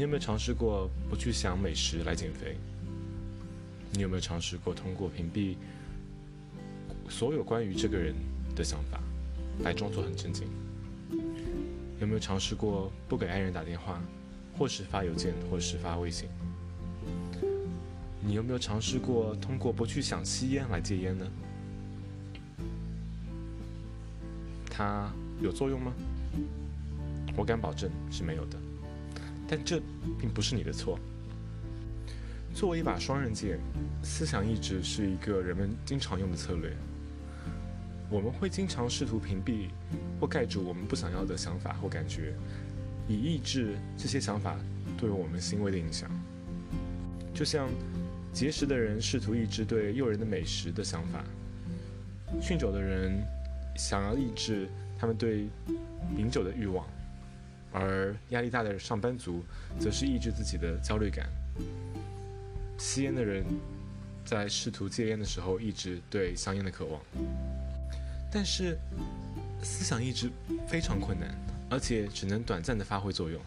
你有没有尝试过不去想美食来减肥？你有没有尝试过通过屏蔽所有关于这个人的想法，来装作很正经？有没有尝试过不给爱人打电话，或是发邮件，或是发微信？你有没有尝试过通过不去想吸烟来戒烟呢？它有作用吗？我敢保证是没有的。但这并不是你的错。作为一把双刃剑，思想意志是一个人们经常用的策略。我们会经常试图屏蔽或盖住我们不想要的想法或感觉，以抑制这些想法对我们行为的影响。就像节食的人试图抑制对诱人的美食的想法，酗酒的人想要抑制他们对饮酒的欲望，而压力大的上班族则是抑制自己的焦虑感。吸烟的人在试图戒烟的时候抑制对香烟的渴望。但是，思想意志非常困难，而且只能短暂的发挥作用，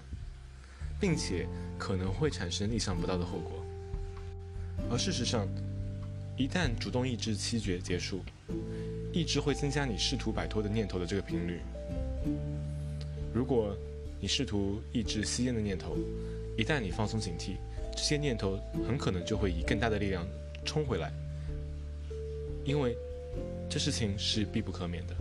并且可能会产生意想不到的后果。而事实上，一旦主动抑制期结结束，抑制会增加你试图摆脱的念头的这个频率。如果你试图抑制吸烟的念头，一旦你放松警惕，这些念头很可能就会以更大的力量冲回来，因为。这事情是必不可免的，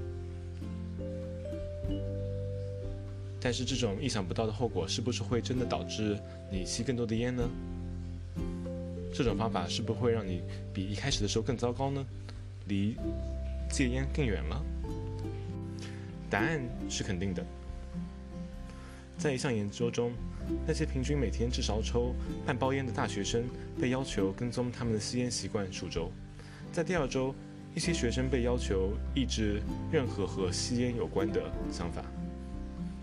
但是这种意想不到的后果是不是会真的导致你吸更多的烟呢？这种方法是不是会让你比一开始的时候更糟糕呢？离戒烟更远了？答案是肯定的。在一项研究中，那些平均每天至少抽半包烟的大学生被要求跟踪他们的吸烟习惯数周，在第二周。一些学生被要求抑制任何和吸烟有关的想法。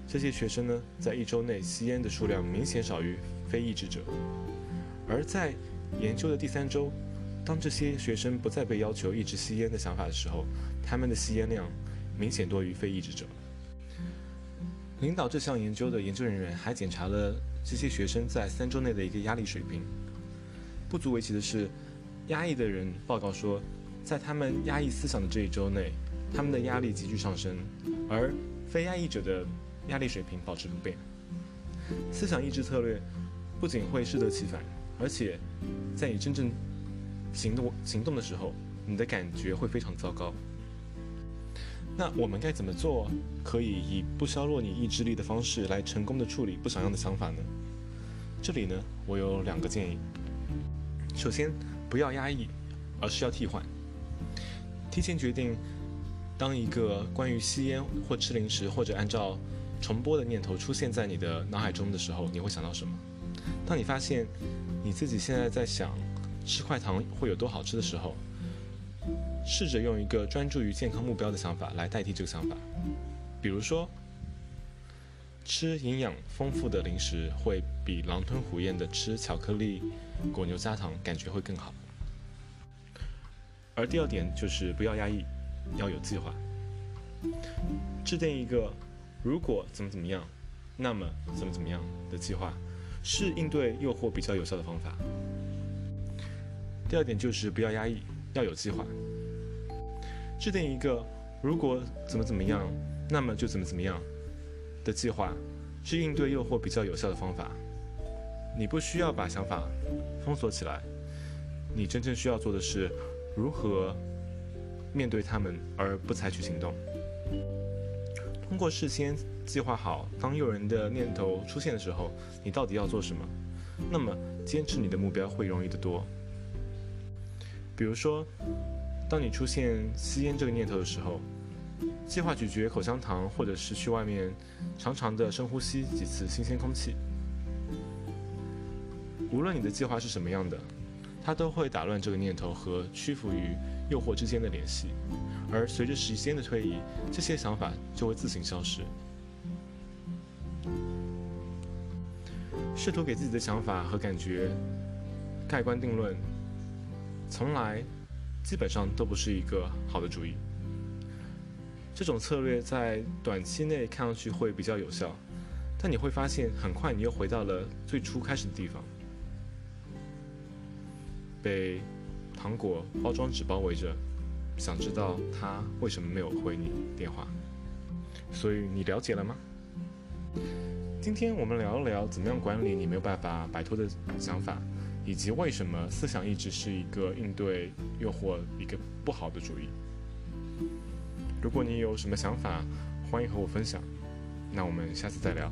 这些学生呢，在一周内吸烟的数量明显少于非抑制者。而在研究的第三周，当这些学生不再被要求抑制吸烟的想法的时候，他们的吸烟量明显多于非抑制者。领导这项研究的研究人员还检查了这些学生在三周内的一个压力水平。不足为奇的是，压抑的人报告说。在他们压抑思想的这一周内，他们的压力急剧上升，而非压抑者的压力水平保持不变。思想抑制策略不仅会适得其反，而且在你真正行动行动的时候，你的感觉会非常糟糕。那我们该怎么做，可以以不削弱你意志力的方式来成功的处理不想要的想法呢？这里呢，我有两个建议。首先，不要压抑，而是要替换。提前决定，当一个关于吸烟或吃零食或者按照重播的念头出现在你的脑海中的时候，你会想到什么？当你发现你自己现在在想吃块糖会有多好吃的时候，试着用一个专注于健康目标的想法来代替这个想法。比如说，吃营养丰富的零食会比狼吞虎咽的吃巧克力、果牛加糖感觉会更好。而第二点就是不要压抑，要有计划，制定一个如果怎么怎么样，那么怎么怎么样的计划，是应对诱惑比较有效的方法。第二点就是不要压抑，要有计划，制定一个如果怎么怎么样，那么就怎么怎么样的计划，是应对诱惑比较有效的方法。你不需要把想法封锁起来，你真正需要做的是。如何面对他们而不采取行动？通过事先计划好，当诱人的念头出现的时候，你到底要做什么？那么坚持你的目标会容易得多。比如说，当你出现吸烟这个念头的时候，计划咀嚼口香糖，或者是去外面长长的深呼吸几次新鲜空气。无论你的计划是什么样的。它都会打乱这个念头和屈服于诱惑之间的联系，而随着时间的推移，这些想法就会自行消失。试图给自己的想法和感觉盖棺定论，从来基本上都不是一个好的主意。这种策略在短期内看上去会比较有效，但你会发现，很快你又回到了最初开始的地方，被糖果包装纸包围着，想知道他为什么没有回你电话。所以你了解了吗？今天我们聊一聊怎么样管理你没有办法摆脱的想法，以及为什么思想一直是一个应对诱惑一个不好的主意。如果你有什么想法，欢迎和我分享。那我们下次再聊。